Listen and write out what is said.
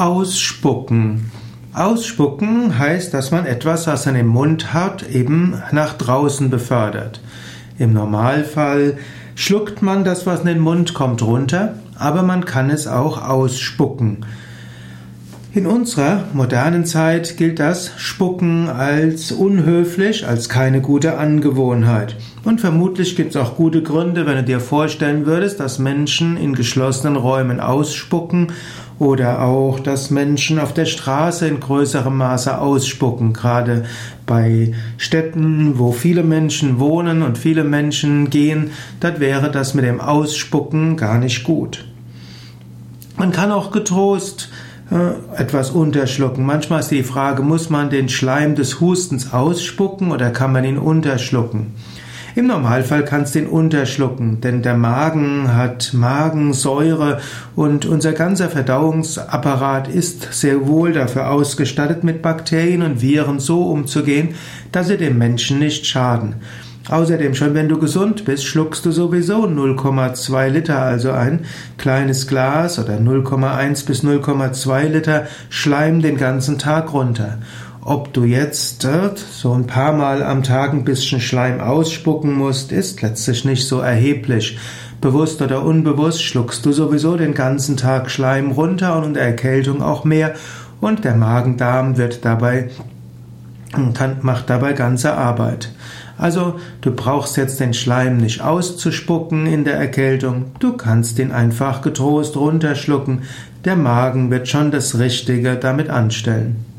Ausspucken. Ausspucken heißt, dass man etwas, was man im Mund hat, eben nach draußen befördert. Im Normalfall schluckt man das, was in den Mund kommt, runter, aber man kann es auch ausspucken. In unserer modernen Zeit gilt das Spucken als unhöflich, als keine gute Angewohnheit. Und vermutlich gibt es auch gute Gründe, wenn du dir vorstellen würdest, dass Menschen in geschlossenen Räumen ausspucken oder auch, dass Menschen auf der Straße in größerem Maße ausspucken. Gerade bei Städten, wo viele Menschen wohnen und viele Menschen gehen, dort wäre das mit dem Ausspucken gar nicht gut. Man kann auch getrost etwas unterschlucken. Manchmal ist die Frage, muss man den Schleim des Hustens ausspucken oder kann man ihn unterschlucken? Im Normalfall kannst du ihn unterschlucken, denn der Magen hat Magensäure und unser ganzer Verdauungsapparat ist sehr wohl dafür ausgestattet, mit Bakterien und Viren so umzugehen, dass sie dem Menschen nicht schaden. Außerdem, schon wenn du gesund bist, schluckst du sowieso 0,2 Liter, also ein kleines Glas oder 0,1 bis 0,2 Liter Schleim den ganzen Tag runter. Ob du jetzt äh, so ein paar Mal am Tag ein bisschen Schleim ausspucken musst, ist letztlich nicht so erheblich. Bewusst oder unbewusst schluckst du sowieso den ganzen Tag Schleim runter und unter Erkältung auch mehr und der Magendarm wird dabei macht dabei ganze Arbeit. Also du brauchst jetzt den Schleim nicht auszuspucken in der Erkältung, du kannst ihn einfach getrost runterschlucken, der Magen wird schon das Richtige damit anstellen.